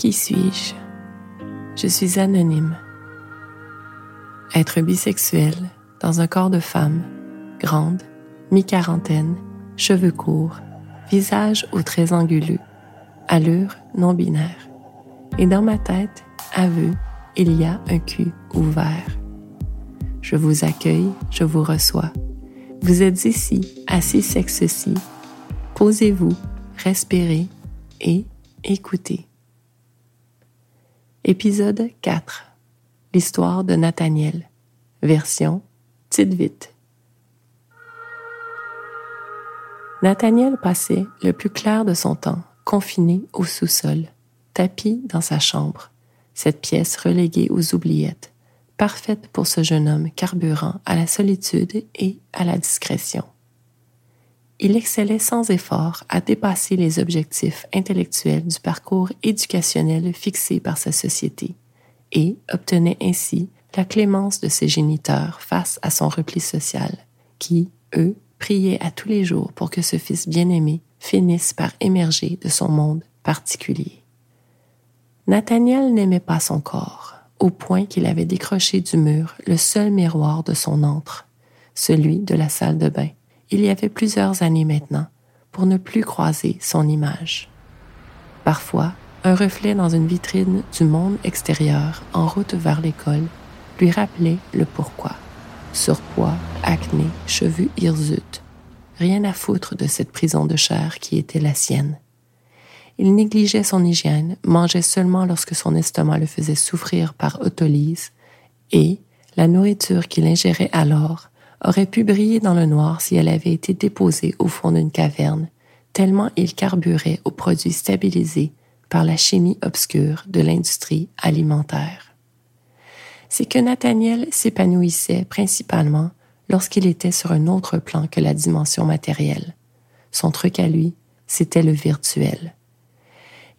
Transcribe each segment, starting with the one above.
Qui suis-je? Je suis anonyme. Être bisexuel dans un corps de femme, grande, mi-quarantaine, cheveux courts, visage aux traits anguleux, allure non binaire. Et dans ma tête, aveu, il y a un cul ouvert. Je vous accueille, je vous reçois. Vous êtes ici, assis sexe-ci. Posez-vous, respirez et écoutez. Épisode 4. L'histoire de Nathaniel. Version Tite vite. Nathaniel passait le plus clair de son temps confiné au sous-sol, tapis dans sa chambre, cette pièce reléguée aux oubliettes, parfaite pour ce jeune homme carburant à la solitude et à la discrétion. Il excellait sans effort à dépasser les objectifs intellectuels du parcours éducationnel fixé par sa société et obtenait ainsi la clémence de ses géniteurs face à son repli social, qui, eux, priaient à tous les jours pour que ce fils bien-aimé finisse par émerger de son monde particulier. Nathaniel n'aimait pas son corps au point qu'il avait décroché du mur le seul miroir de son antre, celui de la salle de bain, il y avait plusieurs années maintenant, pour ne plus croiser son image. Parfois, un reflet dans une vitrine du monde extérieur en route vers l'école lui rappelait le pourquoi. Surpoids, acné, cheveux hirsutes. Rien à foutre de cette prison de chair qui était la sienne. Il négligeait son hygiène, mangeait seulement lorsque son estomac le faisait souffrir par autolyse, et la nourriture qu'il ingérait alors aurait pu briller dans le noir si elle avait été déposée au fond d'une caverne, tellement il carburait aux produits stabilisés par la chimie obscure de l'industrie alimentaire. C'est que Nathaniel s'épanouissait principalement lorsqu'il était sur un autre plan que la dimension matérielle. Son truc à lui, c'était le virtuel.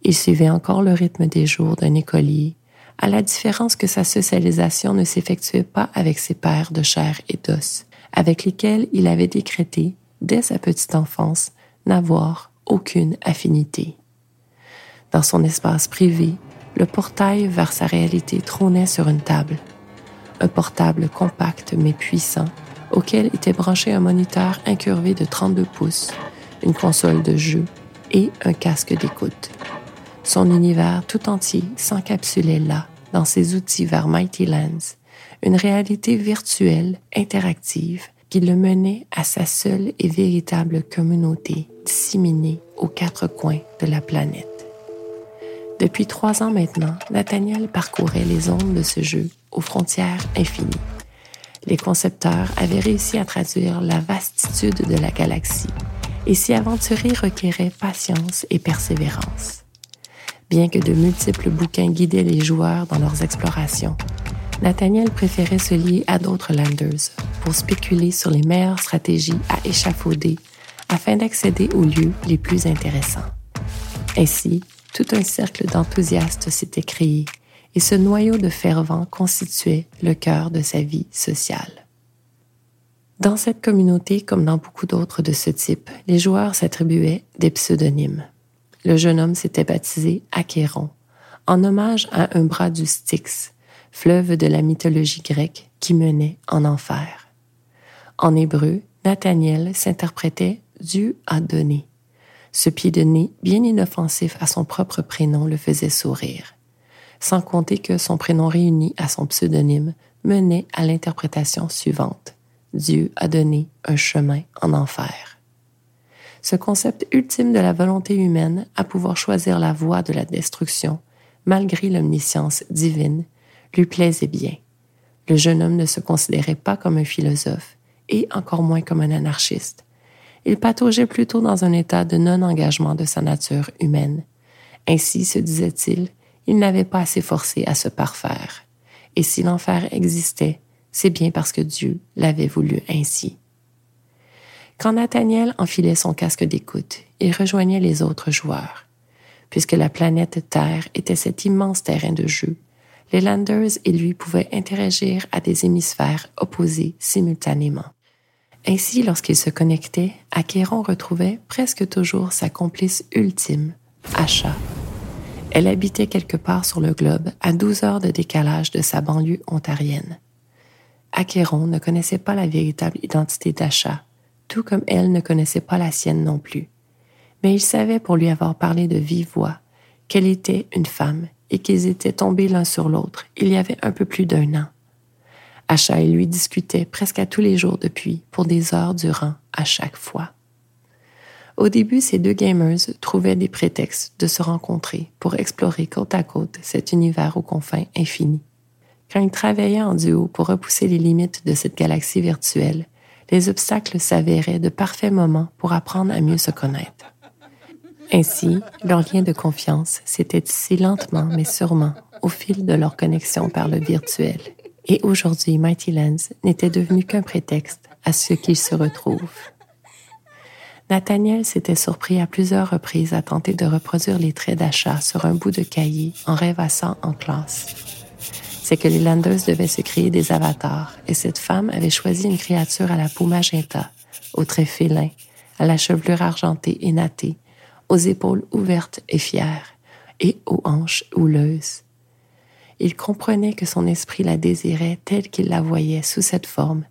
Il suivait encore le rythme des jours d'un écolier, à la différence que sa socialisation ne s'effectuait pas avec ses pères de chair et d'os, avec lesquels il avait décrété, dès sa petite enfance, n'avoir aucune affinité. Dans son espace privé, le portail vers sa réalité trônait sur une table. Un portable compact mais puissant, auquel était branché un moniteur incurvé de 32 pouces, une console de jeu et un casque d'écoute. Son univers tout entier s'encapsulait là, dans ses outils vers Mighty Lands, une réalité virtuelle, interactive, qui le menait à sa seule et véritable communauté disséminée aux quatre coins de la planète. Depuis trois ans maintenant, Nathaniel parcourait les ondes de ce jeu aux frontières infinies. Les concepteurs avaient réussi à traduire la vastitude de la galaxie et s'y aventurer requérait patience et persévérance. Bien que de multiples bouquins guidaient les joueurs dans leurs explorations, Nathaniel préférait se lier à d'autres landers pour spéculer sur les meilleures stratégies à échafauder afin d'accéder aux lieux les plus intéressants. Ainsi, tout un cercle d'enthousiastes s'était créé et ce noyau de fervents constituait le cœur de sa vie sociale. Dans cette communauté, comme dans beaucoup d'autres de ce type, les joueurs s'attribuaient des pseudonymes le jeune homme s'était baptisé Achéron, en hommage à un bras du Styx, fleuve de la mythologie grecque qui menait en enfer. En hébreu, Nathaniel s'interprétait Dieu a donné. Ce pied de nez bien inoffensif à son propre prénom le faisait sourire, sans compter que son prénom réuni à son pseudonyme menait à l'interprétation suivante. Dieu a donné un chemin en enfer ce concept ultime de la volonté humaine à pouvoir choisir la voie de la destruction, malgré l'omniscience divine, lui plaisait bien. Le jeune homme ne se considérait pas comme un philosophe, et encore moins comme un anarchiste. Il pataugeait plutôt dans un état de non-engagement de sa nature humaine. Ainsi, se disait-il, il n'avait pas assez forcé à se parfaire. Et si l'enfer existait, c'est bien parce que Dieu l'avait voulu ainsi. Quand Nathaniel enfilait son casque d'écoute, il rejoignait les autres joueurs. Puisque la planète Terre était cet immense terrain de jeu, les Landers et lui pouvaient interagir à des hémisphères opposés simultanément. Ainsi, lorsqu'ils se connectaient, Acheron retrouvait presque toujours sa complice ultime, Asha. Elle habitait quelque part sur le globe, à 12 heures de décalage de sa banlieue ontarienne. Acheron ne connaissait pas la véritable identité d'Acha, tout comme elle ne connaissait pas la sienne non plus. Mais il savait pour lui avoir parlé de vive voix qu'elle était une femme et qu'ils étaient tombés l'un sur l'autre il y avait un peu plus d'un an. Acha et lui discutaient presque à tous les jours depuis, pour des heures durant, à chaque fois. Au début, ces deux gamers trouvaient des prétextes de se rencontrer pour explorer côte à côte cet univers aux confins infinis. Quand ils travaillaient en duo pour repousser les limites de cette galaxie virtuelle, les obstacles s'avéraient de parfaits moments pour apprendre à mieux se connaître. Ainsi, leur lien de confiance s'était tissé lentement mais sûrement au fil de leur connexion par le virtuel. Et aujourd'hui, Mighty Lens n'était devenu qu'un prétexte à ce qu'ils se retrouvent. Nathaniel s'était surpris à plusieurs reprises à tenter de reproduire les traits d'achat sur un bout de cahier en rêvassant en classe. C'est que les Landers devaient se créer des avatars et cette femme avait choisi une créature à la peau magenta, aux traits félins, à la chevelure argentée et nattée, aux épaules ouvertes et fières et aux hanches houleuses. Il comprenait que son esprit la désirait telle qu'il la voyait sous cette forme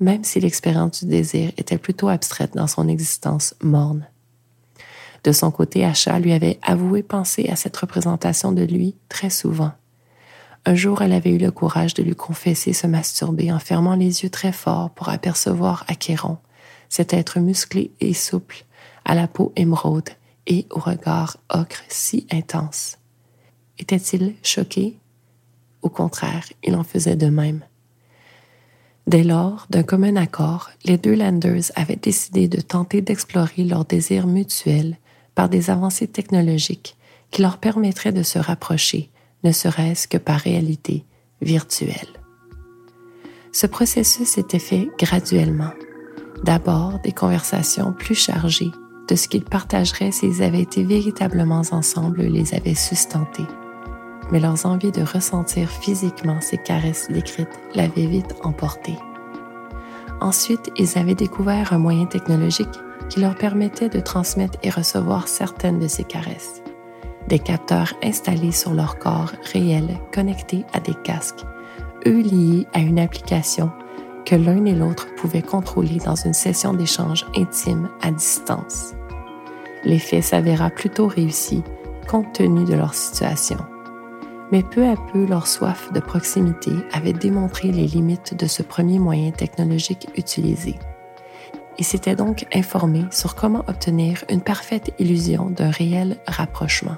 même si l'expérience du désir était plutôt abstraite dans son existence morne. De son côté, Acha lui avait avoué penser à cette représentation de lui très souvent. Un jour, elle avait eu le courage de lui confesser se masturber en fermant les yeux très fort pour apercevoir Achéron, cet être musclé et souple, à la peau émeraude et au regard ocre si intense. Était-il choqué? Au contraire, il en faisait de même. Dès lors, d'un commun accord, les deux Landers avaient décidé de tenter d'explorer leurs désirs mutuels par des avancées technologiques qui leur permettraient de se rapprocher, ne serait-ce que par réalité virtuelle. Ce processus était fait graduellement. D'abord, des conversations plus chargées de ce qu'ils partageraient s'ils avaient été véritablement ensemble les avaient sustentés mais leurs envies de ressentir physiquement ces caresses décrites l'avaient vite emporté. Ensuite, ils avaient découvert un moyen technologique qui leur permettait de transmettre et recevoir certaines de ces caresses. Des capteurs installés sur leur corps réel connectés à des casques, eux liés à une application que l'un et l'autre pouvaient contrôler dans une session d'échange intime à distance. L'effet s'avéra plutôt réussi compte tenu de leur situation mais peu à peu leur soif de proximité avait démontré les limites de ce premier moyen technologique utilisé. Ils s'étaient donc informés sur comment obtenir une parfaite illusion d'un réel rapprochement.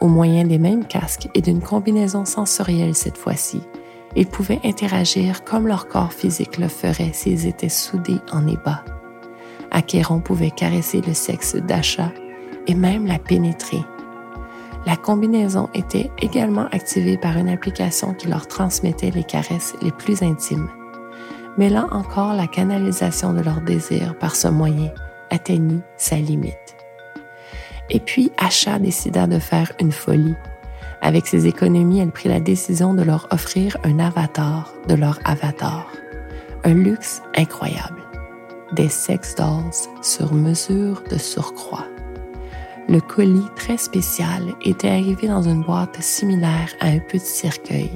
Au moyen des mêmes casques et d'une combinaison sensorielle cette fois-ci, ils pouvaient interagir comme leur corps physique le ferait s'ils étaient soudés en ébat. Achéron pouvait caresser le sexe d'Acha et même la pénétrer la combinaison était également activée par une application qui leur transmettait les caresses les plus intimes. Là encore, la canalisation de leur désir par ce moyen atteignit sa limite. Et puis, Asha décida de faire une folie. Avec ses économies, elle prit la décision de leur offrir un avatar de leur avatar. Un luxe incroyable. Des sex dolls sur mesure de surcroît. Le colis très spécial était arrivé dans une boîte similaire à un petit cercueil,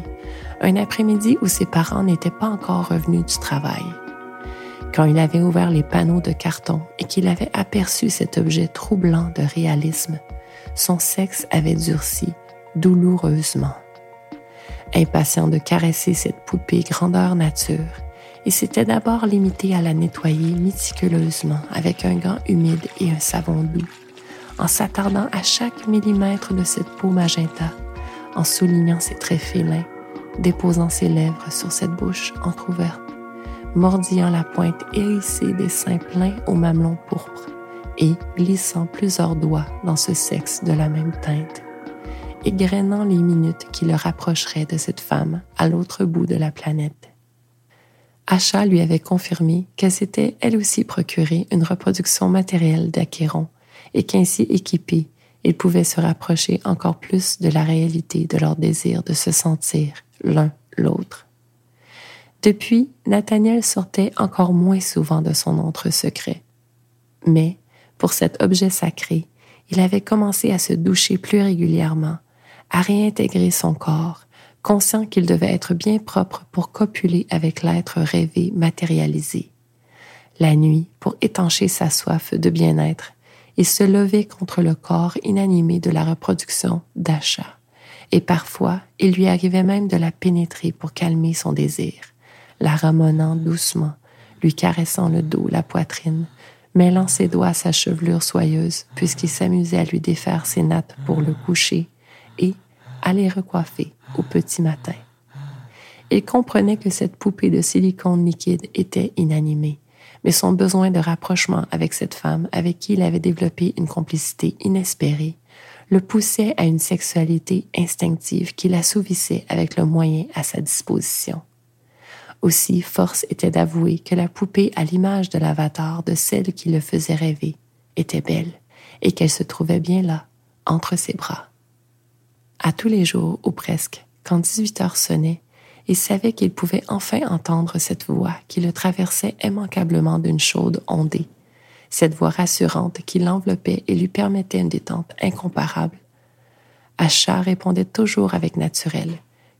un après-midi où ses parents n'étaient pas encore revenus du travail. Quand il avait ouvert les panneaux de carton et qu'il avait aperçu cet objet troublant de réalisme, son sexe avait durci douloureusement. Impatient de caresser cette poupée grandeur nature, il s'était d'abord limité à la nettoyer méticuleusement avec un gant humide et un savon doux en s'attardant à chaque millimètre de cette peau magenta, en soulignant ses traits félins, déposant ses lèvres sur cette bouche entr'ouverte, mordillant la pointe hérissée des seins pleins au mamelon pourpre et glissant plusieurs doigts dans ce sexe de la même teinte, égrenant les minutes qui le rapprocheraient de cette femme à l'autre bout de la planète. Acha lui avait confirmé qu'elle s'était elle aussi procuré une reproduction matérielle d'Achéron et qu'ainsi équipés, ils pouvaient se rapprocher encore plus de la réalité de leur désir de se sentir l'un l'autre. Depuis, Nathaniel sortait encore moins souvent de son entre secret. Mais, pour cet objet sacré, il avait commencé à se doucher plus régulièrement, à réintégrer son corps, conscient qu'il devait être bien propre pour copuler avec l'être rêvé matérialisé. La nuit, pour étancher sa soif de bien-être, il se levait contre le corps inanimé de la reproduction d'achat, et parfois il lui arrivait même de la pénétrer pour calmer son désir, la ramonant doucement, lui caressant le dos, la poitrine, mêlant ses doigts à sa chevelure soyeuse, puisqu'il s'amusait à lui défaire ses nattes pour le coucher et à les recoiffer au petit matin. Il comprenait que cette poupée de silicone liquide était inanimée, mais son besoin de rapprochement avec cette femme avec qui il avait développé une complicité inespérée le poussait à une sexualité instinctive qui l'assouvissait avec le moyen à sa disposition. Aussi, force était d'avouer que la poupée à l'image de l'avatar de celle qui le faisait rêver était belle et qu'elle se trouvait bien là, entre ses bras. À tous les jours, ou presque, quand 18 heures sonnaient, il savait qu'il pouvait enfin entendre cette voix qui le traversait immanquablement d'une chaude ondée, cette voix rassurante qui l'enveloppait et lui permettait une détente incomparable. Acha répondait toujours avec naturel,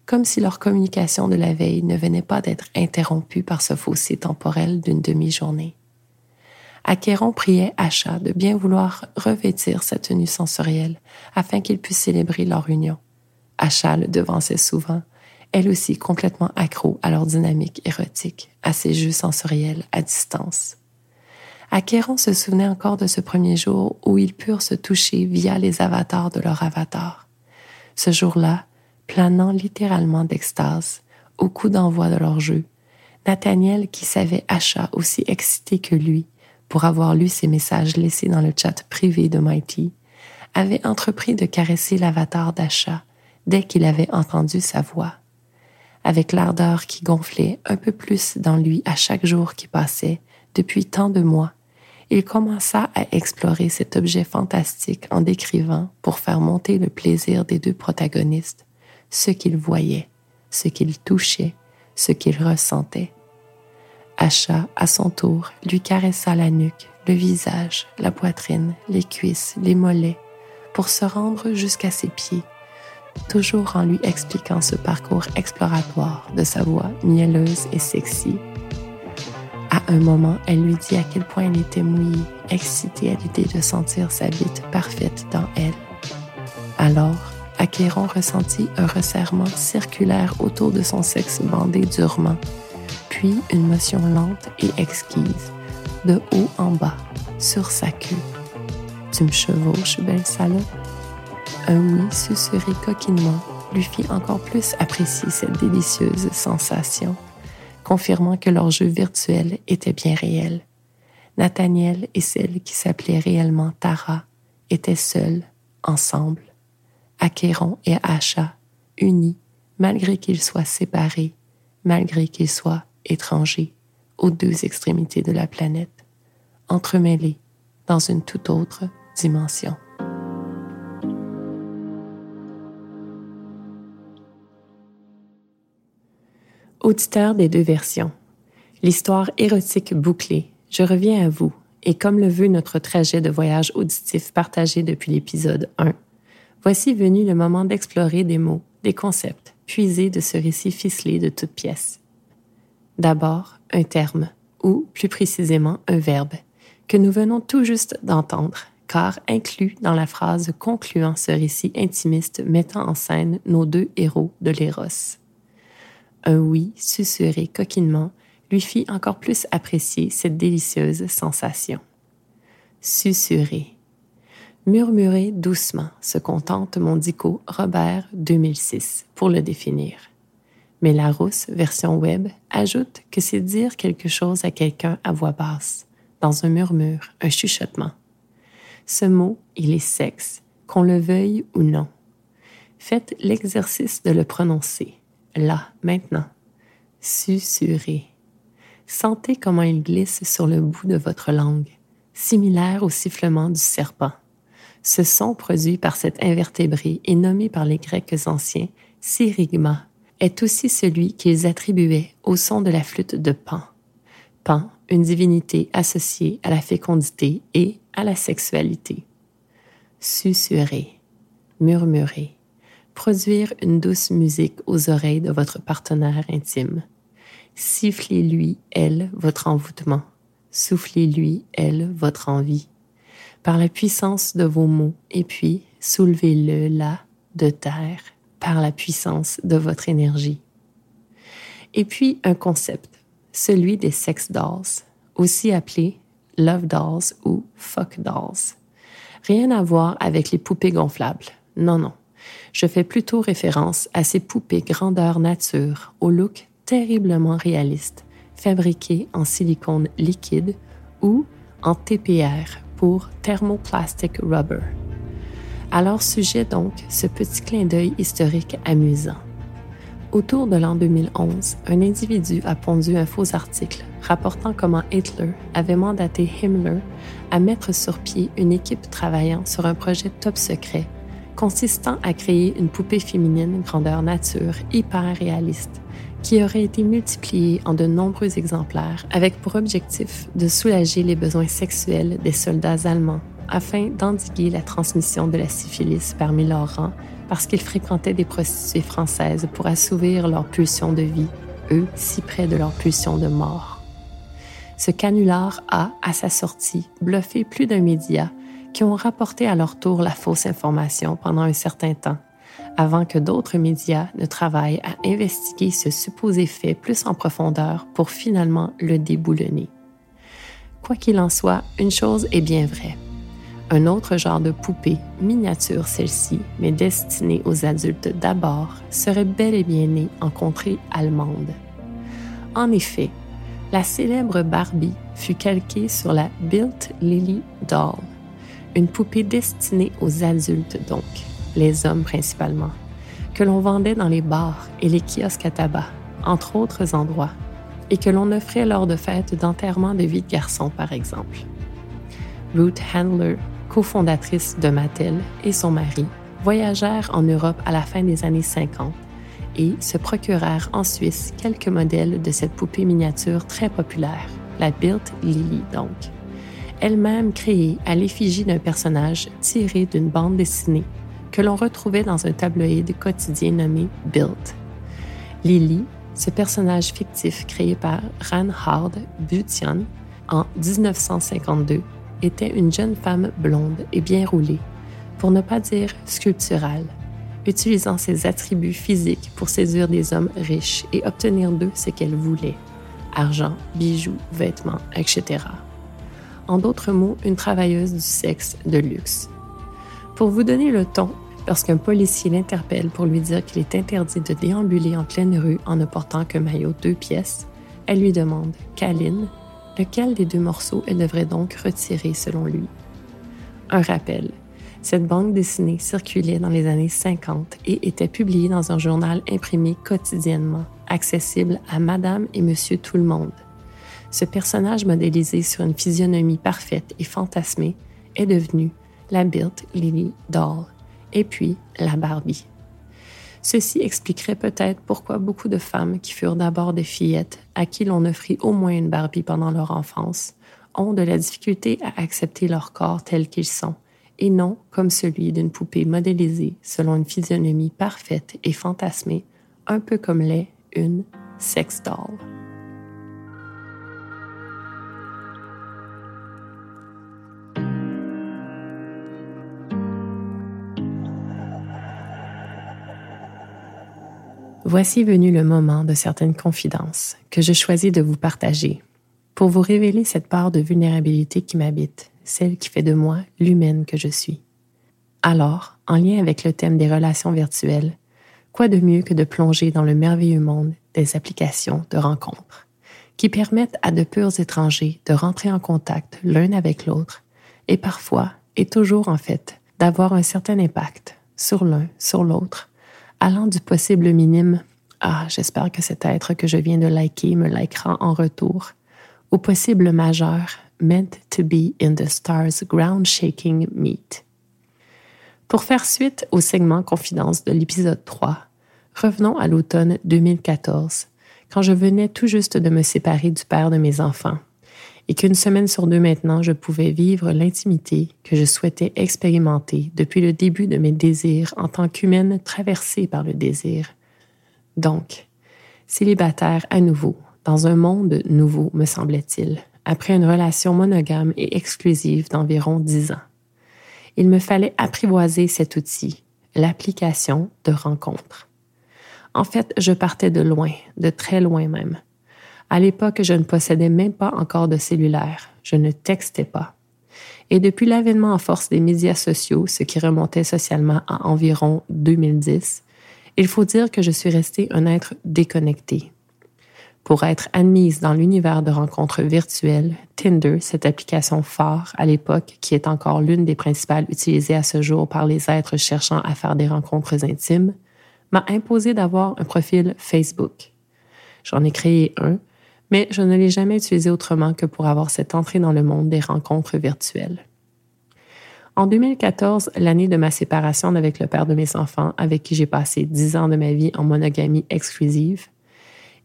comme si leur communication de la veille ne venait pas d'être interrompue par ce fossé temporel d'une demi-journée. Acquéron priait Acha de bien vouloir revêtir sa tenue sensorielle afin qu'ils puissent célébrer leur union. Acha le devançait souvent, elle aussi complètement accro à leur dynamique érotique, à ses jeux sensoriels à distance. Acquéron se souvenait encore de ce premier jour où ils purent se toucher via les avatars de leur avatar. Ce jour-là, planant littéralement d'extase, au coup d'envoi de leur jeu, Nathaniel, qui savait Achat aussi excité que lui pour avoir lu ses messages laissés dans le chat privé de Mighty, avait entrepris de caresser l'avatar d'Achat dès qu'il avait entendu sa voix. Avec l'ardeur qui gonflait un peu plus dans lui à chaque jour qui passait depuis tant de mois, il commença à explorer cet objet fantastique en décrivant, pour faire monter le plaisir des deux protagonistes, ce qu'il voyait, ce qu'il touchait, ce qu'il ressentait. Acha, à son tour, lui caressa la nuque, le visage, la poitrine, les cuisses, les mollets, pour se rendre jusqu'à ses pieds, toujours en lui expliquant ce parcours exploratoire de sa voix mielleuse et sexy. À un moment, elle lui dit à quel point elle était mouillée, excitée à l'idée de sentir sa bite parfaite dans elle. Alors, Acquéron ressentit un resserrement circulaire autour de son sexe bandé durement, puis une motion lente et exquise, de haut en bas, sur sa queue. Tu me chevauches, belle salope? Un oui susurré coquinement lui fit encore plus apprécier cette délicieuse sensation, confirmant que leur jeu virtuel était bien réel. Nathaniel et celle qui s'appelait réellement Tara étaient seuls, ensemble. Acquéron et Acha, unis, malgré qu'ils soient séparés, malgré qu'ils soient étrangers aux deux extrémités de la planète, entremêlés dans une toute autre dimension. Auditeur des deux versions, l'histoire érotique bouclée, je reviens à vous, et comme le veut notre trajet de voyage auditif partagé depuis l'épisode 1, voici venu le moment d'explorer des mots, des concepts, puisés de ce récit ficelé de toutes pièces. D'abord, un terme, ou plus précisément un verbe, que nous venons tout juste d'entendre, car inclus dans la phrase concluant ce récit intimiste mettant en scène nos deux héros de l'Éros. Un oui susurré coquinement lui fit encore plus apprécier cette délicieuse sensation. Susurrer murmurer doucement, se contente mon dico Robert 2006 pour le définir. Mais la rousse version web ajoute que c'est dire quelque chose à quelqu'un à voix basse, dans un murmure, un chuchotement. Ce mot, il est sexe, qu'on le veuille ou non. Faites l'exercice de le prononcer, là, maintenant. Susurrer. Sentez comment il glisse sur le bout de votre langue, similaire au sifflement du serpent. Ce son produit par cet invertébré et nommé par les Grecs anciens syrigma est aussi celui qu'ils attribuaient au son de la flûte de Pan. Pan, une divinité associée à la fécondité et à la sexualité. susurrer, murmurer, produire une douce musique aux oreilles de votre partenaire intime. Sifflez-lui, elle, votre envoûtement. Soufflez-lui, elle, votre envie. Par la puissance de vos mots, et puis soulevez-le là, de terre, par la puissance de votre énergie. Et puis un concept, celui des sex dolls, aussi appelé love dolls ou fuck dolls. Rien à voir avec les poupées gonflables. Non, non. Je fais plutôt référence à ces poupées grandeur nature, au look terriblement réaliste, fabriquées en silicone liquide ou en TPR pour thermoplastic rubber. À leur sujet donc, ce petit clin d'œil historique amusant. Autour de l'an 2011, un individu a pondu un faux article rapportant comment Hitler avait mandaté Himmler à mettre sur pied une équipe travaillant sur un projet top secret consistant à créer une poupée féminine grandeur nature hyper réaliste qui aurait été multipliée en de nombreux exemplaires avec pour objectif de soulager les besoins sexuels des soldats allemands afin d'endiguer la transmission de la syphilis parmi leurs rangs parce qu'ils fréquentaient des prostituées françaises pour assouvir leur pulsion de vie, eux si près de leur pulsion de mort. Ce canular a, à sa sortie, bluffé plus d'un média qui ont rapporté à leur tour la fausse information pendant un certain temps, avant que d'autres médias ne travaillent à investiguer ce supposé fait plus en profondeur pour finalement le déboulonner. Quoi qu'il en soit, une chose est bien vraie. Un autre genre de poupée, miniature celle-ci, mais destinée aux adultes d'abord, serait bel et bien née en contrée allemande. En effet, la célèbre Barbie fut calquée sur la Built Lily Doll, une poupée destinée aux adultes donc, les hommes principalement, que l'on vendait dans les bars et les kiosques à tabac, entre autres endroits, et que l'on offrait lors de fêtes d'enterrement de vie de garçon par exemple. Ruth Handler cofondatrice de Mattel, et son mari voyagèrent en Europe à la fin des années 50 et se procurèrent en Suisse quelques modèles de cette poupée miniature très populaire, la Built Lily donc, elle-même créée à l'effigie d'un personnage tiré d'une bande dessinée que l'on retrouvait dans un tabloïd quotidien nommé Built. Lily, ce personnage fictif créé par Reinhard Butian en 1952, était une jeune femme blonde et bien roulée, pour ne pas dire sculpturale, utilisant ses attributs physiques pour séduire des hommes riches et obtenir d'eux ce qu'elle voulait argent, bijoux, vêtements, etc. En d'autres mots, une travailleuse du sexe de luxe. Pour vous donner le ton, lorsqu'un policier l'interpelle pour lui dire qu'il est interdit de déambuler en pleine rue en ne portant qu'un maillot deux pièces, elle lui demande Kaline, Lequel des deux morceaux elle devrait donc retirer selon lui? Un rappel. Cette bande dessinée circulait dans les années 50 et était publiée dans un journal imprimé quotidiennement, accessible à Madame et Monsieur tout le monde. Ce personnage modélisé sur une physionomie parfaite et fantasmée est devenu la Built Lily Doll et puis la Barbie. Ceci expliquerait peut-être pourquoi beaucoup de femmes qui furent d'abord des fillettes, à qui l'on offrit au moins une Barbie pendant leur enfance, ont de la difficulté à accepter leur corps tel qu'ils sont, et non comme celui d'une poupée modélisée selon une physionomie parfaite et fantasmée, un peu comme l'est une sex doll. Voici venu le moment de certaines confidences que je choisis de vous partager pour vous révéler cette part de vulnérabilité qui m'habite, celle qui fait de moi l'humaine que je suis. Alors, en lien avec le thème des relations virtuelles, quoi de mieux que de plonger dans le merveilleux monde des applications de rencontres qui permettent à de purs étrangers de rentrer en contact l'un avec l'autre et parfois, et toujours en fait, d'avoir un certain impact sur l'un, sur l'autre, allant du possible minime. Ah, j'espère que cet être que je viens de liker me likera en retour, au possible majeur Meant to be in the stars ground shaking meet. Pour faire suite au segment confidence de l'épisode 3, revenons à l'automne 2014, quand je venais tout juste de me séparer du père de mes enfants et qu'une semaine sur deux maintenant, je pouvais vivre l'intimité que je souhaitais expérimenter depuis le début de mes désirs en tant qu'humaine traversée par le désir. Donc, célibataire à nouveau, dans un monde nouveau, me semblait-il, après une relation monogame et exclusive d'environ dix ans. Il me fallait apprivoiser cet outil, l'application de rencontre. En fait, je partais de loin, de très loin même. À l'époque, je ne possédais même pas encore de cellulaire. Je ne textais pas. Et depuis l'avènement en force des médias sociaux, ce qui remontait socialement à environ 2010, il faut dire que je suis restée un être déconnecté. Pour être admise dans l'univers de rencontres virtuelles, Tinder, cette application phare à l'époque qui est encore l'une des principales utilisées à ce jour par les êtres cherchant à faire des rencontres intimes, m'a imposé d'avoir un profil Facebook. J'en ai créé un mais je ne l'ai jamais utilisé autrement que pour avoir cette entrée dans le monde des rencontres virtuelles. En 2014, l'année de ma séparation avec le père de mes enfants, avec qui j'ai passé dix ans de ma vie en monogamie exclusive,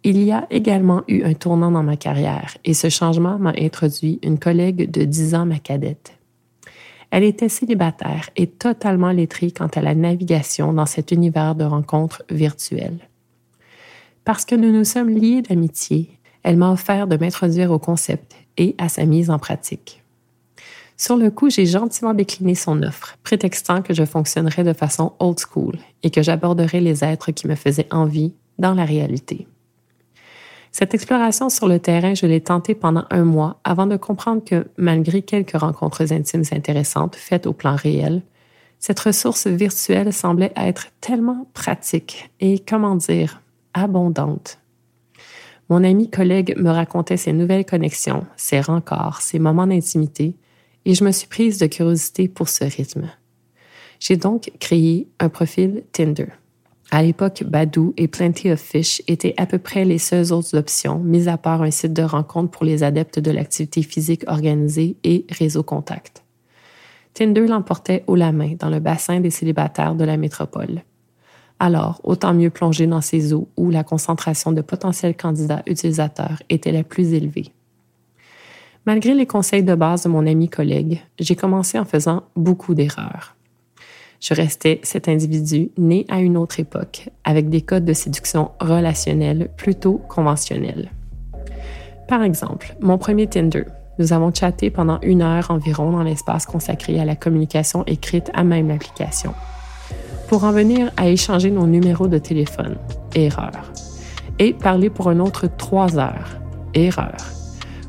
il y a également eu un tournant dans ma carrière et ce changement m'a introduit une collègue de dix ans, ma cadette. Elle était célibataire et totalement lettrée quant à la navigation dans cet univers de rencontres virtuelles. Parce que nous nous sommes liés d'amitié, elle m'a offert de m'introduire au concept et à sa mise en pratique. Sur le coup, j'ai gentiment décliné son offre, prétextant que je fonctionnerais de façon old school et que j'aborderais les êtres qui me faisaient envie dans la réalité. Cette exploration sur le terrain, je l'ai tentée pendant un mois avant de comprendre que, malgré quelques rencontres intimes intéressantes faites au plan réel, cette ressource virtuelle semblait être tellement pratique et, comment dire, abondante mon ami collègue me racontait ses nouvelles connexions, ses rencarts, ses moments d'intimité, et je me suis prise de curiosité pour ce rythme. J'ai donc créé un profil Tinder. À l'époque, Badoo et Plenty of Fish étaient à peu près les seules autres options, mis à part un site de rencontre pour les adeptes de l'activité physique organisée et réseau contact. Tinder l'emportait haut la main dans le bassin des célibataires de la métropole alors autant mieux plonger dans ces eaux où la concentration de potentiels candidats utilisateurs était la plus élevée. Malgré les conseils de base de mon ami collègue, j'ai commencé en faisant beaucoup d'erreurs. Je restais cet individu né à une autre époque, avec des codes de séduction relationnels plutôt conventionnels. Par exemple, mon premier Tinder. Nous avons chatté pendant une heure environ dans l'espace consacré à la communication écrite à même l'application pour en venir à échanger nos numéros de téléphone. Erreur. Et parler pour un autre trois heures. Erreur.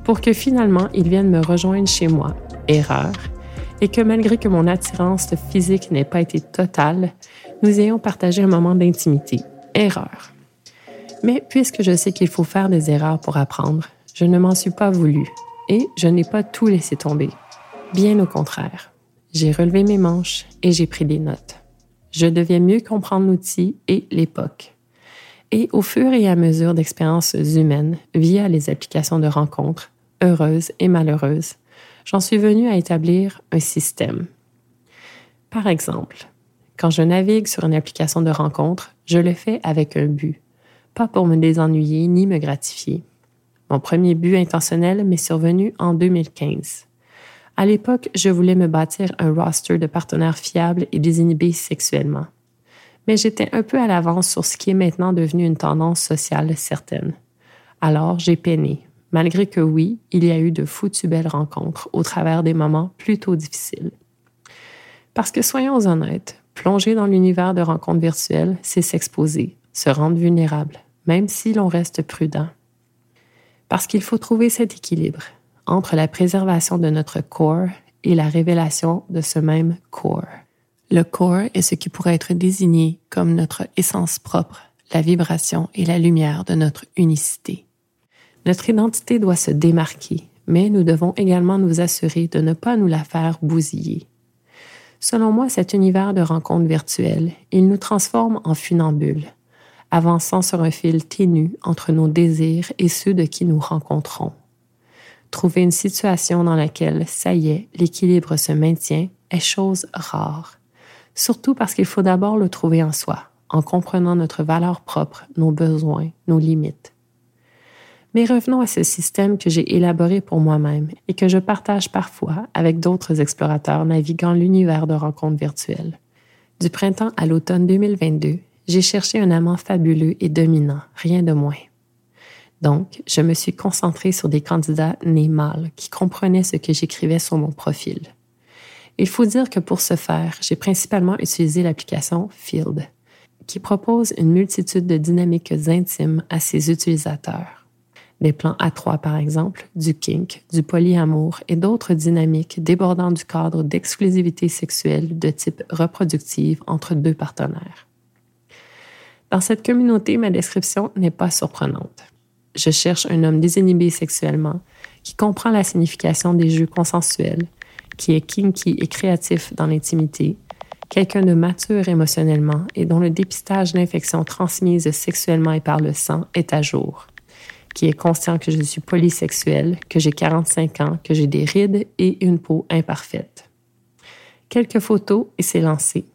Pour que finalement, ils viennent me rejoindre chez moi. Erreur. Et que malgré que mon attirance physique n'ait pas été totale, nous ayons partagé un moment d'intimité. Erreur. Mais puisque je sais qu'il faut faire des erreurs pour apprendre, je ne m'en suis pas voulu et je n'ai pas tout laissé tomber. Bien au contraire. J'ai relevé mes manches et j'ai pris des notes je deviens mieux comprendre l'outil et l'époque. Et au fur et à mesure d'expériences humaines via les applications de rencontres, heureuses et malheureuses, j'en suis venue à établir un système. Par exemple, quand je navigue sur une application de rencontre, je le fais avec un but, pas pour me désennuyer ni me gratifier. Mon premier but intentionnel m'est survenu en 2015. À l'époque, je voulais me bâtir un roster de partenaires fiables et désinhibés sexuellement. Mais j'étais un peu à l'avance sur ce qui est maintenant devenu une tendance sociale certaine. Alors, j'ai peiné, malgré que oui, il y a eu de foutues belles rencontres au travers des moments plutôt difficiles. Parce que soyons honnêtes, plonger dans l'univers de rencontres virtuelles, c'est s'exposer, se rendre vulnérable, même si l'on reste prudent. Parce qu'il faut trouver cet équilibre, entre la préservation de notre corps et la révélation de ce même corps. Le corps est ce qui pourrait être désigné comme notre essence propre, la vibration et la lumière de notre unicité. Notre identité doit se démarquer, mais nous devons également nous assurer de ne pas nous la faire bousiller. Selon moi, cet univers de rencontres virtuelles, il nous transforme en funambules, avançant sur un fil ténu entre nos désirs et ceux de qui nous rencontrons. Trouver une situation dans laquelle, ça y est, l'équilibre se maintient est chose rare. Surtout parce qu'il faut d'abord le trouver en soi, en comprenant notre valeur propre, nos besoins, nos limites. Mais revenons à ce système que j'ai élaboré pour moi-même et que je partage parfois avec d'autres explorateurs naviguant l'univers de rencontres virtuelles. Du printemps à l'automne 2022, j'ai cherché un amant fabuleux et dominant, rien de moins. Donc, je me suis concentrée sur des candidats nés mâles qui comprenaient ce que j'écrivais sur mon profil. Il faut dire que pour ce faire, j'ai principalement utilisé l'application Field, qui propose une multitude de dynamiques intimes à ses utilisateurs. Des plans à trois, par exemple, du kink, du polyamour et d'autres dynamiques débordant du cadre d'exclusivité sexuelle de type reproductive entre deux partenaires. Dans cette communauté, ma description n'est pas surprenante. Je cherche un homme désinhibé sexuellement, qui comprend la signification des jeux consensuels, qui est kinky et créatif dans l'intimité, quelqu'un de mature émotionnellement et dont le dépistage d'infections transmises sexuellement et par le sang est à jour, qui est conscient que je suis polysexuel, que j'ai 45 ans, que j'ai des rides et une peau imparfaite. Quelques photos et c'est lancé.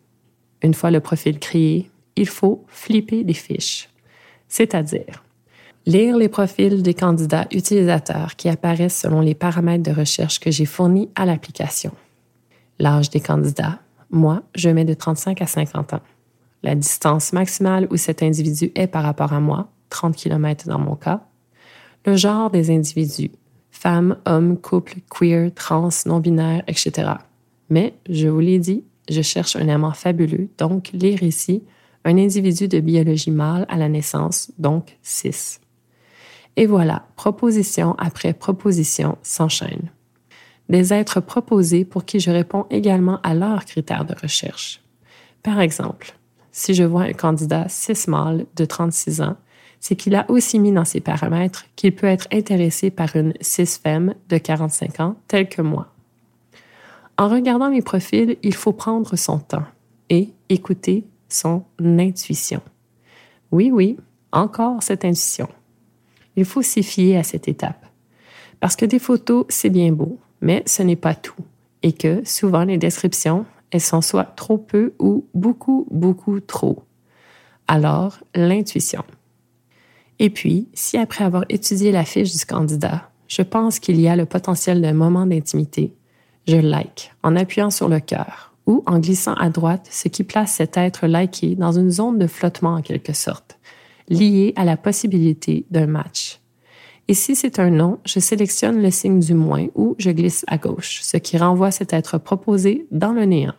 Une fois le profil créé, il faut flipper des fiches, c'est-à-dire lire les profils des candidats utilisateurs qui apparaissent selon les paramètres de recherche que j'ai fournis à l'application. L'âge des candidats, moi, je mets de 35 à 50 ans. La distance maximale où cet individu est par rapport à moi, 30 km dans mon cas. Le genre des individus, femmes, hommes, couple, queer, trans, non-binaire, etc. Mais, je vous l'ai dit, je cherche un amant fabuleux, donc lire ici un individu de biologie mâle à la naissance, donc 6. Et voilà, proposition après proposition s'enchaîne des êtres proposés pour qui je réponds également à leurs critères de recherche. Par exemple, si je vois un candidat cis mâle de 36 ans, c'est qu'il a aussi mis dans ses paramètres qu'il peut être intéressé par une cis femme de 45 ans telle que moi. En regardant mes profils, il faut prendre son temps et écouter son intuition. Oui, oui, encore cette intuition. Il faut s'y fier à cette étape. Parce que des photos, c'est bien beau, mais ce n'est pas tout et que souvent les descriptions, elles sont soit trop peu ou beaucoup, beaucoup trop. Alors, l'intuition. Et puis, si après avoir étudié la fiche du candidat, je pense qu'il y a le potentiel d'un moment d'intimité, je like en appuyant sur le cœur ou en glissant à droite, ce qui place cet être liké dans une zone de flottement en quelque sorte, liée à la possibilité d'un match. Et si c'est un non, je sélectionne le signe du moins ou je glisse à gauche, ce qui renvoie cet être proposé dans le néant.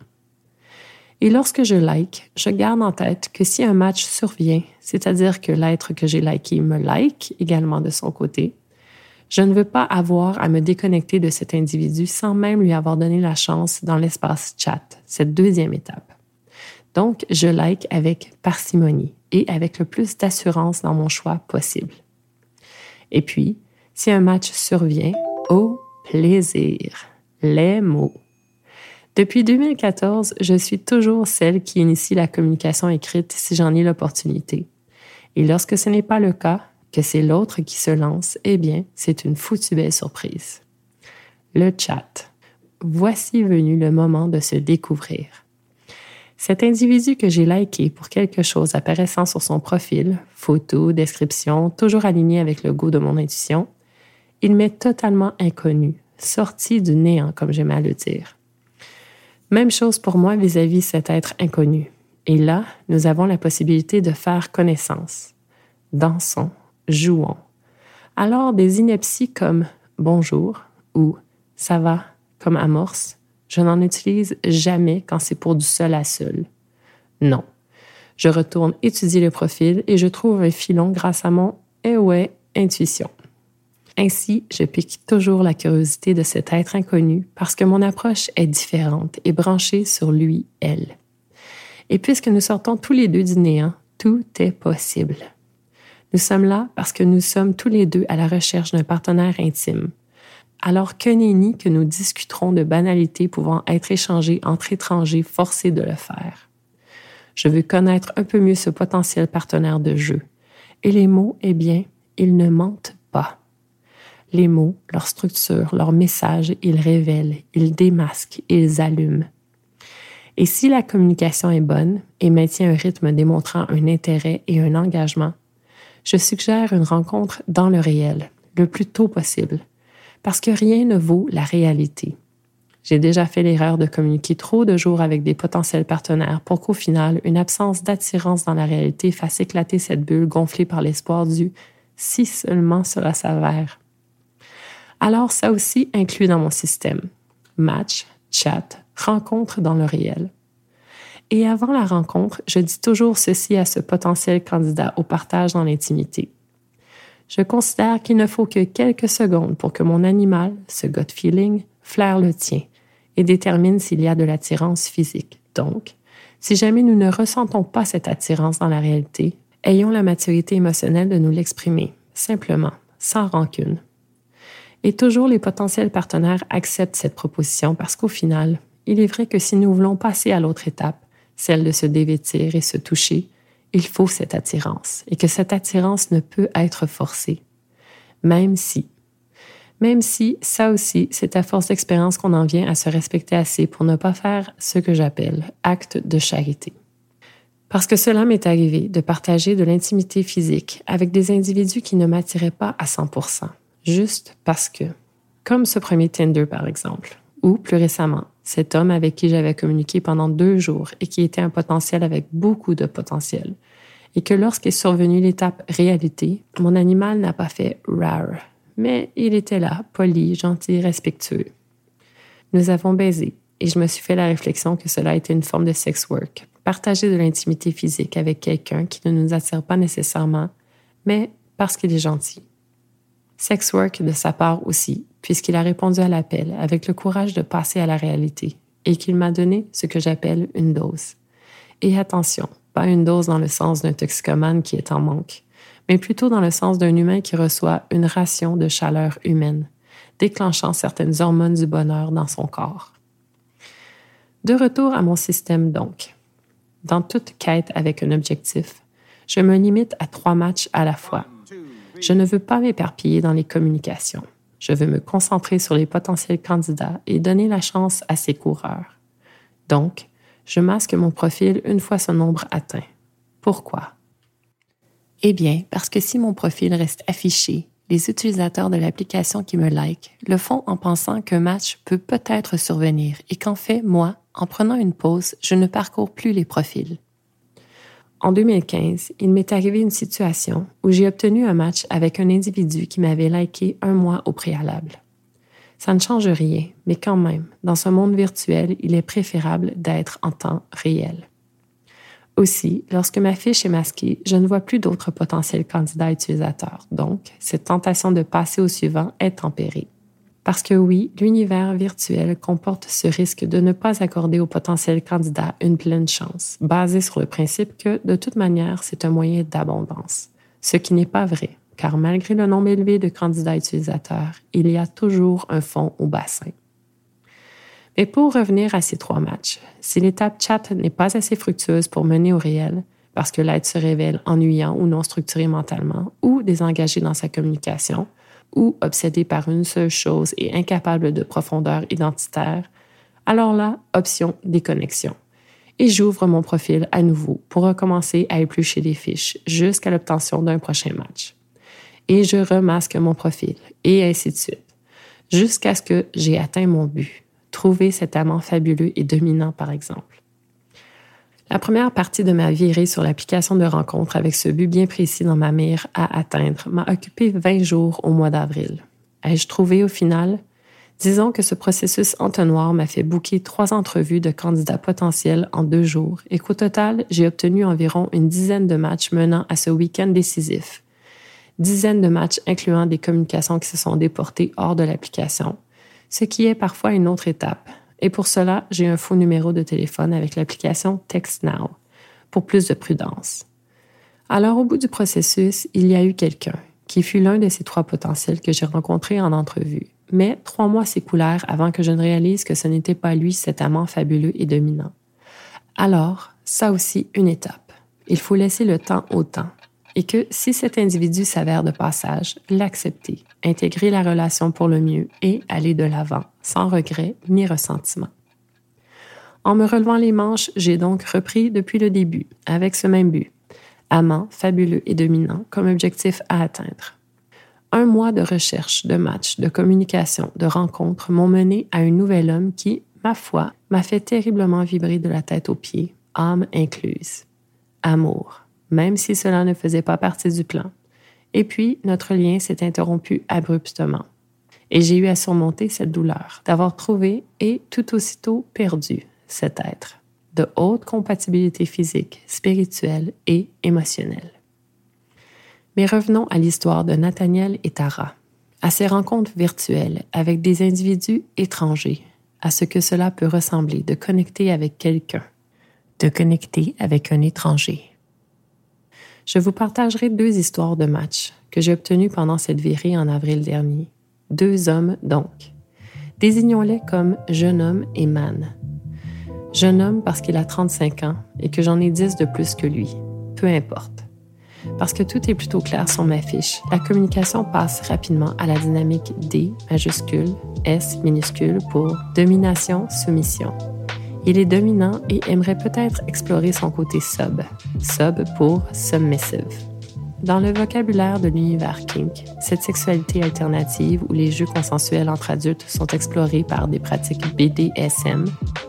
Et lorsque je like, je garde en tête que si un match survient, c'est-à-dire que l'être que j'ai liké me like également de son côté, je ne veux pas avoir à me déconnecter de cet individu sans même lui avoir donné la chance dans l'espace chat, cette deuxième étape. Donc, je like avec parcimonie et avec le plus d'assurance dans mon choix possible. Et puis, si un match survient, au plaisir, les mots. Depuis 2014, je suis toujours celle qui initie la communication écrite si j'en ai l'opportunité. Et lorsque ce n'est pas le cas, que c'est l'autre qui se lance, eh bien, c'est une foutue belle surprise. Le chat. Voici venu le moment de se découvrir. Cet individu que j'ai liké pour quelque chose apparaissant sur son profil, photo, description, toujours aligné avec le goût de mon intuition, il m'est totalement inconnu, sorti du néant, comme j'aime à le dire. Même chose pour moi vis-à-vis -vis cet être inconnu. Et là, nous avons la possibilité de faire connaissance. Dansons, jouons. Alors, des inepties comme bonjour ou ça va comme amorce je n'en utilise jamais quand c'est pour du seul à seul. Non. Je retourne étudier le profil et je trouve un filon grâce à mon eh ouais intuition. Ainsi, je pique toujours la curiosité de cet être inconnu parce que mon approche est différente et branchée sur lui, elle. Et puisque nous sortons tous les deux du néant, tout est possible. Nous sommes là parce que nous sommes tous les deux à la recherche d'un partenaire intime, alors que nenni que nous discuterons de banalités pouvant être échangées entre étrangers forcés de le faire. Je veux connaître un peu mieux ce potentiel partenaire de jeu. Et les mots, eh bien, ils ne mentent pas. Les mots, leur structure, leur message, ils révèlent, ils démasquent, ils allument. Et si la communication est bonne et maintient un rythme démontrant un intérêt et un engagement, je suggère une rencontre dans le réel, le plus tôt possible, parce que rien ne vaut la réalité. J'ai déjà fait l'erreur de communiquer trop de jours avec des potentiels partenaires pour qu'au final, une absence d'attirance dans la réalité fasse éclater cette bulle gonflée par l'espoir du si seulement cela s'avère. Alors ça aussi inclut dans mon système. Match, chat, rencontre dans le réel. Et avant la rencontre, je dis toujours ceci à ce potentiel candidat au partage dans l'intimité. Je considère qu'il ne faut que quelques secondes pour que mon animal, ce gut feeling, flaire le tien et détermine s'il y a de l'attirance physique. Donc, si jamais nous ne ressentons pas cette attirance dans la réalité, ayons la maturité émotionnelle de nous l'exprimer, simplement, sans rancune. Et toujours les potentiels partenaires acceptent cette proposition parce qu'au final, il est vrai que si nous voulons passer à l'autre étape, celle de se dévêtir et se toucher, il faut cette attirance et que cette attirance ne peut être forcée. Même si, même si, ça aussi, c'est à force d'expérience qu'on en vient à se respecter assez pour ne pas faire ce que j'appelle acte de charité. Parce que cela m'est arrivé de partager de l'intimité physique avec des individus qui ne m'attiraient pas à 100%, juste parce que, comme ce premier Tinder par exemple, ou plus récemment, cet homme avec qui j'avais communiqué pendant deux jours et qui était un potentiel avec beaucoup de potentiel. Et que lorsqu'est survenue l'étape réalité, mon animal n'a pas fait rare, mais il était là, poli, gentil, respectueux. Nous avons baisé et je me suis fait la réflexion que cela était une forme de sex work, partager de l'intimité physique avec quelqu'un qui ne nous attire pas nécessairement, mais parce qu'il est gentil. Sex work de sa part aussi, puisqu'il a répondu à l'appel avec le courage de passer à la réalité et qu'il m'a donné ce que j'appelle une dose. Et attention, pas une dose dans le sens d'un toxicomane qui est en manque, mais plutôt dans le sens d'un humain qui reçoit une ration de chaleur humaine, déclenchant certaines hormones du bonheur dans son corps. De retour à mon système donc. Dans toute quête avec un objectif, je me limite à trois matchs à la fois. Je ne veux pas m'éparpiller dans les communications. Je veux me concentrer sur les potentiels candidats et donner la chance à ces coureurs. Donc, je masque mon profil une fois ce nombre atteint. Pourquoi? Eh bien, parce que si mon profil reste affiché, les utilisateurs de l'application qui me like le font en pensant qu'un match peut peut-être survenir et qu'en fait, moi, en prenant une pause, je ne parcours plus les profils. En 2015, il m'est arrivé une situation où j'ai obtenu un match avec un individu qui m'avait liké un mois au préalable. Ça ne change rien, mais quand même, dans ce monde virtuel, il est préférable d'être en temps réel. Aussi, lorsque ma fiche est masquée, je ne vois plus d'autres potentiels candidats utilisateurs, donc cette tentation de passer au suivant est tempérée. Parce que oui, l'univers virtuel comporte ce risque de ne pas accorder au potentiel candidat une pleine chance, basé sur le principe que, de toute manière, c'est un moyen d'abondance. Ce qui n'est pas vrai, car malgré le nombre élevé de candidats utilisateurs, il y a toujours un fond au bassin. Mais pour revenir à ces trois matchs, si l'étape chat n'est pas assez fructueuse pour mener au réel, parce que l'être se révèle ennuyant ou non structuré mentalement, ou désengagé dans sa communication, ou obsédé par une seule chose et incapable de profondeur identitaire, alors là, option déconnexion. Et j'ouvre mon profil à nouveau pour recommencer à éplucher les fiches jusqu'à l'obtention d'un prochain match. Et je remasque mon profil, et ainsi de suite, jusqu'à ce que j'ai atteint mon but, trouver cet amant fabuleux et dominant par exemple. La première partie de ma virée sur l'application de rencontre avec ce but bien précis dans ma mire à atteindre m'a occupé 20 jours au mois d'avril. Ai-je trouvé au final? Disons que ce processus entonnoir m'a fait bouquer trois entrevues de candidats potentiels en deux jours et qu'au total, j'ai obtenu environ une dizaine de matchs menant à ce week-end décisif. Dizaines de matchs incluant des communications qui se sont déportées hors de l'application, ce qui est parfois une autre étape, et pour cela, j'ai un faux numéro de téléphone avec l'application TextNow pour plus de prudence. Alors, au bout du processus, il y a eu quelqu'un qui fut l'un de ces trois potentiels que j'ai rencontrés en entrevue. Mais trois mois s'écoulèrent avant que je ne réalise que ce n'était pas lui cet amant fabuleux et dominant. Alors, ça aussi une étape. Il faut laisser le temps au temps et que si cet individu s'avère de passage, l'accepter, intégrer la relation pour le mieux et aller de l'avant, sans regret ni ressentiment. En me relevant les manches, j'ai donc repris depuis le début, avec ce même but, amant fabuleux et dominant comme objectif à atteindre. Un mois de recherche, de match, de communication, de rencontres m'ont mené à un nouvel homme qui, ma foi, m'a fait terriblement vibrer de la tête aux pieds, âme incluse. Amour, même si cela ne faisait pas partie du plan. Et puis, notre lien s'est interrompu abruptement. Et j'ai eu à surmonter cette douleur d'avoir trouvé et tout aussitôt perdu cet être de haute compatibilité physique, spirituelle et émotionnelle. Mais revenons à l'histoire de Nathaniel et Tara, à ces rencontres virtuelles avec des individus étrangers, à ce que cela peut ressembler de connecter avec quelqu'un, de connecter avec un étranger. Je vous partagerai deux histoires de match que j'ai obtenues pendant cette virée en avril dernier. Deux hommes, donc. Désignons-les comme jeune homme et man, Jeune homme parce qu'il a 35 ans et que j'en ai 10 de plus que lui. Peu importe. Parce que tout est plutôt clair sur ma fiche, la communication passe rapidement à la dynamique D majuscule, S minuscule pour domination-soumission. Il est dominant et aimerait peut-être explorer son côté sub, sub pour submissive. Dans le vocabulaire de l'univers kink, cette sexualité alternative où les jeux consensuels entre adultes sont explorés par des pratiques BDSM,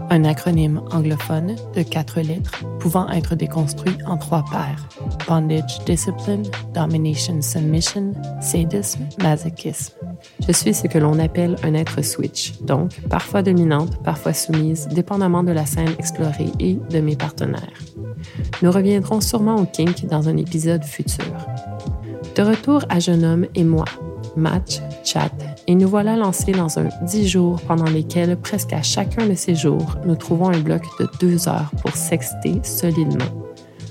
un acronyme anglophone de quatre lettres pouvant être déconstruit en trois paires bondage, discipline, domination, submission, sadisme, masochisme. Je suis ce que l'on appelle un être switch, donc parfois dominante, parfois soumise, dépendamment de la scène explorée et de mes partenaires. Nous reviendrons sûrement au kink dans un épisode futur. De retour à Jeune homme et moi, match, chat, et nous voilà lancés dans un dix jours pendant lesquels presque à chacun de ces jours, nous trouvons un bloc de deux heures pour sexter solidement,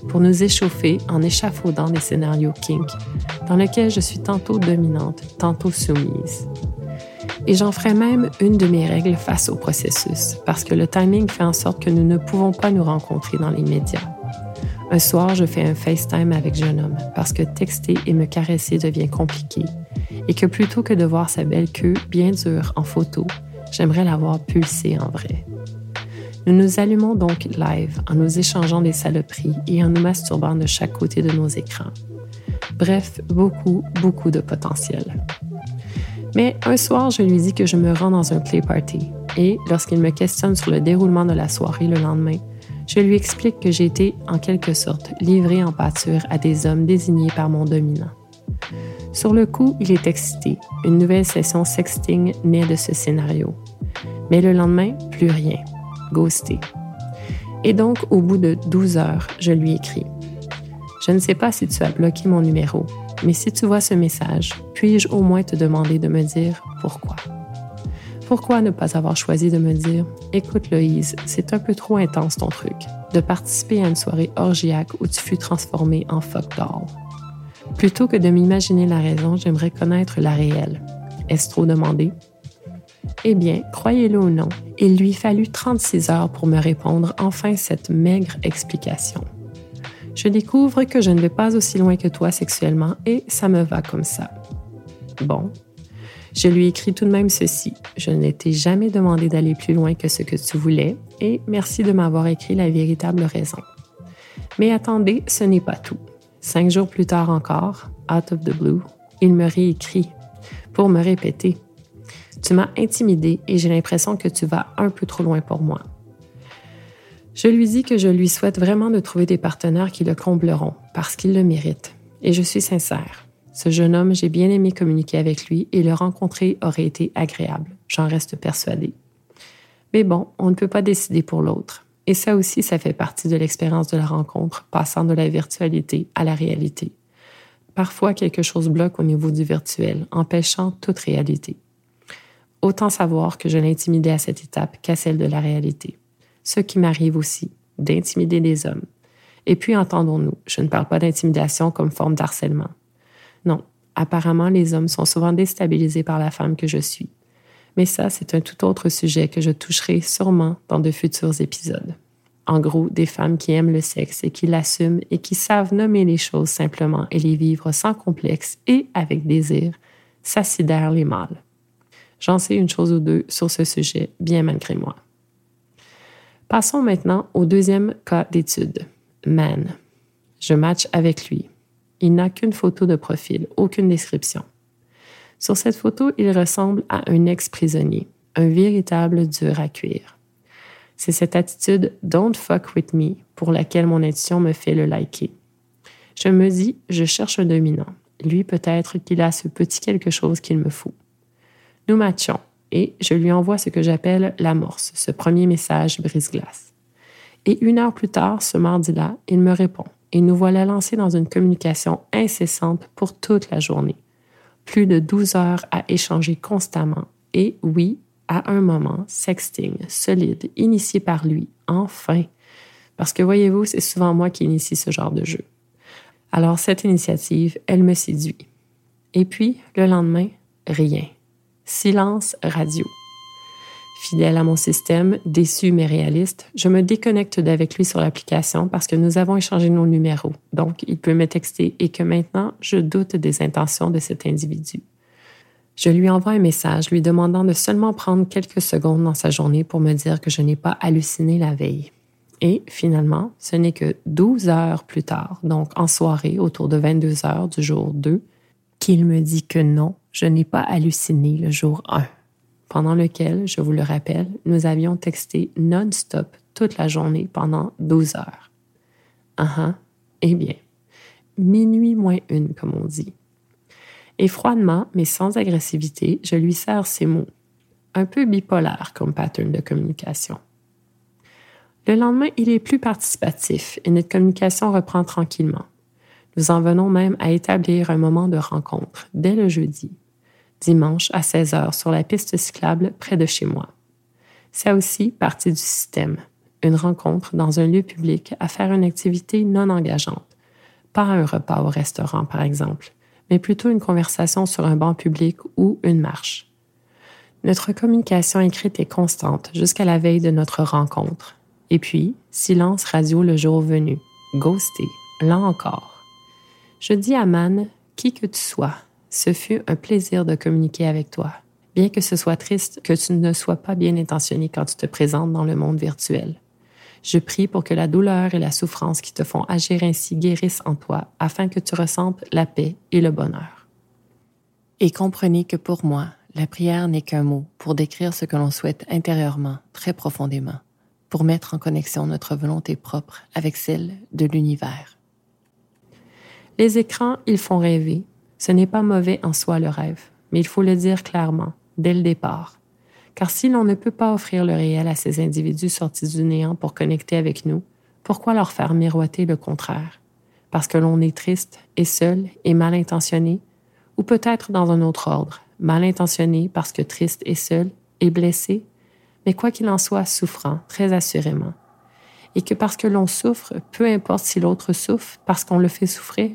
pour nous échauffer en échafaudant des scénarios kink, dans lesquels je suis tantôt dominante, tantôt soumise. Et j'en ferai même une de mes règles face au processus, parce que le timing fait en sorte que nous ne pouvons pas nous rencontrer dans les médias. Un soir, je fais un FaceTime avec jeune homme parce que texter et me caresser devient compliqué et que plutôt que de voir sa belle queue bien dure en photo, j'aimerais la voir pulser en vrai. Nous nous allumons donc live en nous échangeant des saloperies et en nous masturbant de chaque côté de nos écrans. Bref, beaucoup, beaucoup de potentiel. Mais un soir, je lui dis que je me rends dans un play party et lorsqu'il me questionne sur le déroulement de la soirée le lendemain, je lui explique que j'ai été, en quelque sorte, livré en pâture à des hommes désignés par mon dominant. Sur le coup, il est excité. Une nouvelle session sexting naît de ce scénario. Mais le lendemain, plus rien. Ghosté. Et donc, au bout de 12 heures, je lui écris. Je ne sais pas si tu as bloqué mon numéro, mais si tu vois ce message, puis-je au moins te demander de me dire pourquoi? Pourquoi ne pas avoir choisi de me dire Écoute, Loïse, c'est un peu trop intense ton truc, de participer à une soirée orgiaque où tu fus transformée en fuck doll. Plutôt que de m'imaginer la raison, j'aimerais connaître la réelle. Est-ce trop demandé? Eh bien, croyez-le ou non, il lui fallut 36 heures pour me répondre enfin cette maigre explication. Je découvre que je ne vais pas aussi loin que toi sexuellement et ça me va comme ça. Bon, je lui écris tout de même ceci. Je ne t'ai jamais demandé d'aller plus loin que ce que tu voulais et merci de m'avoir écrit la véritable raison. Mais attendez, ce n'est pas tout. Cinq jours plus tard encore, out of the blue, il me réécrit pour me répéter. Tu m'as intimidé et j'ai l'impression que tu vas un peu trop loin pour moi. Je lui dis que je lui souhaite vraiment de trouver des partenaires qui le combleront parce qu'il le mérite. Et je suis sincère. Ce jeune homme, j'ai bien aimé communiquer avec lui et le rencontrer aurait été agréable. J'en reste persuadée. Mais bon, on ne peut pas décider pour l'autre. Et ça aussi, ça fait partie de l'expérience de la rencontre, passant de la virtualité à la réalité. Parfois, quelque chose bloque au niveau du virtuel, empêchant toute réalité. Autant savoir que je l'intimidais à cette étape qu'à celle de la réalité. Ce qui m'arrive aussi, d'intimider des hommes. Et puis, entendons-nous, je ne parle pas d'intimidation comme forme d'harcèlement. Non, apparemment les hommes sont souvent déstabilisés par la femme que je suis. Mais ça, c'est un tout autre sujet que je toucherai sûrement dans de futurs épisodes. En gros, des femmes qui aiment le sexe et qui l'assument et qui savent nommer les choses simplement et les vivre sans complexe et avec désir, s'assidèrent les mâles. J'en sais une chose ou deux sur ce sujet, bien malgré moi. Passons maintenant au deuxième cas d'étude, man. Je match avec lui. Il n'a qu'une photo de profil, aucune description. Sur cette photo, il ressemble à un ex-prisonnier, un véritable dur à cuire. C'est cette attitude Don't fuck with me pour laquelle mon intuition me fait le liker. Je me dis, je cherche un dominant. Lui, peut-être qu'il a ce petit quelque chose qu'il me faut. Nous matchons et je lui envoie ce que j'appelle l'amorce, ce premier message brise-glace. Et une heure plus tard, ce mardi-là, il me répond et nous voilà lancés dans une communication incessante pour toute la journée. Plus de 12 heures à échanger constamment et oui, à un moment, sexting, solide, initié par lui, enfin. Parce que voyez-vous, c'est souvent moi qui initie ce genre de jeu. Alors cette initiative, elle me séduit. Et puis, le lendemain, rien. Silence radio. Fidèle à mon système, déçu mais réaliste, je me déconnecte d'avec lui sur l'application parce que nous avons échangé nos numéros. Donc, il peut me texter et que maintenant, je doute des intentions de cet individu. Je lui envoie un message lui demandant de seulement prendre quelques secondes dans sa journée pour me dire que je n'ai pas halluciné la veille. Et finalement, ce n'est que 12 heures plus tard, donc en soirée, autour de 22 heures du jour 2, qu'il me dit que non, je n'ai pas halluciné le jour 1 pendant lequel, je vous le rappelle, nous avions texté non-stop toute la journée pendant 12 heures. Ah eh bien, minuit moins une, comme on dit. Et froidement, mais sans agressivité, je lui sers ces mots, un peu bipolaire comme pattern de communication. Le lendemain, il est plus participatif et notre communication reprend tranquillement. Nous en venons même à établir un moment de rencontre dès le jeudi dimanche à 16 heures sur la piste cyclable près de chez moi. C'est aussi partie du système, une rencontre dans un lieu public à faire une activité non engageante. Pas un repas au restaurant, par exemple, mais plutôt une conversation sur un banc public ou une marche. Notre communication écrite est constante jusqu'à la veille de notre rencontre. Et puis, silence radio le jour venu. Ghosté, là encore. Je dis à Man, qui que tu sois, ce fut un plaisir de communiquer avec toi, bien que ce soit triste que tu ne sois pas bien intentionné quand tu te présentes dans le monde virtuel. Je prie pour que la douleur et la souffrance qui te font agir ainsi guérissent en toi afin que tu ressentes la paix et le bonheur. Et comprenez que pour moi, la prière n'est qu'un mot pour décrire ce que l'on souhaite intérieurement, très profondément, pour mettre en connexion notre volonté propre avec celle de l'univers. Les écrans, ils font rêver, ce n'est pas mauvais en soi le rêve, mais il faut le dire clairement, dès le départ. Car si l'on ne peut pas offrir le réel à ces individus sortis du néant pour connecter avec nous, pourquoi leur faire miroiter le contraire? Parce que l'on est triste et seul et mal intentionné? Ou peut-être dans un autre ordre, mal intentionné parce que triste et seul et blessé, mais quoi qu'il en soit souffrant, très assurément. Et que parce que l'on souffre, peu importe si l'autre souffre, parce qu'on le fait souffrir,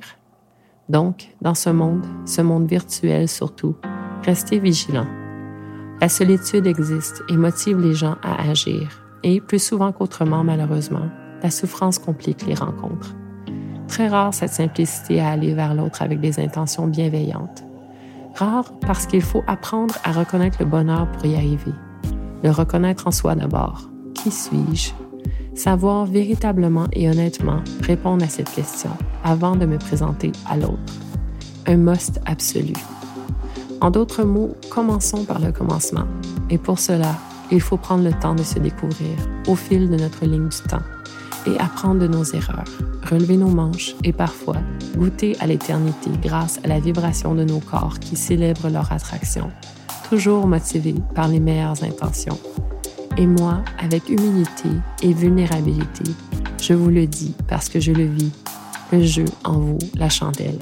donc, dans ce monde, ce monde virtuel surtout, restez vigilants. La solitude existe et motive les gens à agir, et plus souvent qu'autrement malheureusement, la souffrance complique les rencontres. Très rare cette simplicité à aller vers l'autre avec des intentions bienveillantes. Rare parce qu'il faut apprendre à reconnaître le bonheur pour y arriver. Le reconnaître en soi d'abord. Qui suis-je? Savoir véritablement et honnêtement répondre à cette question avant de me présenter à l'autre. Un must absolu. En d'autres mots, commençons par le commencement. Et pour cela, il faut prendre le temps de se découvrir au fil de notre ligne du temps et apprendre de nos erreurs, relever nos manches et parfois goûter à l'éternité grâce à la vibration de nos corps qui célèbrent leur attraction, toujours motivés par les meilleures intentions et moi, avec humilité et vulnérabilité, je vous le dis parce que je le vis, le jeu en vous, la chandelle.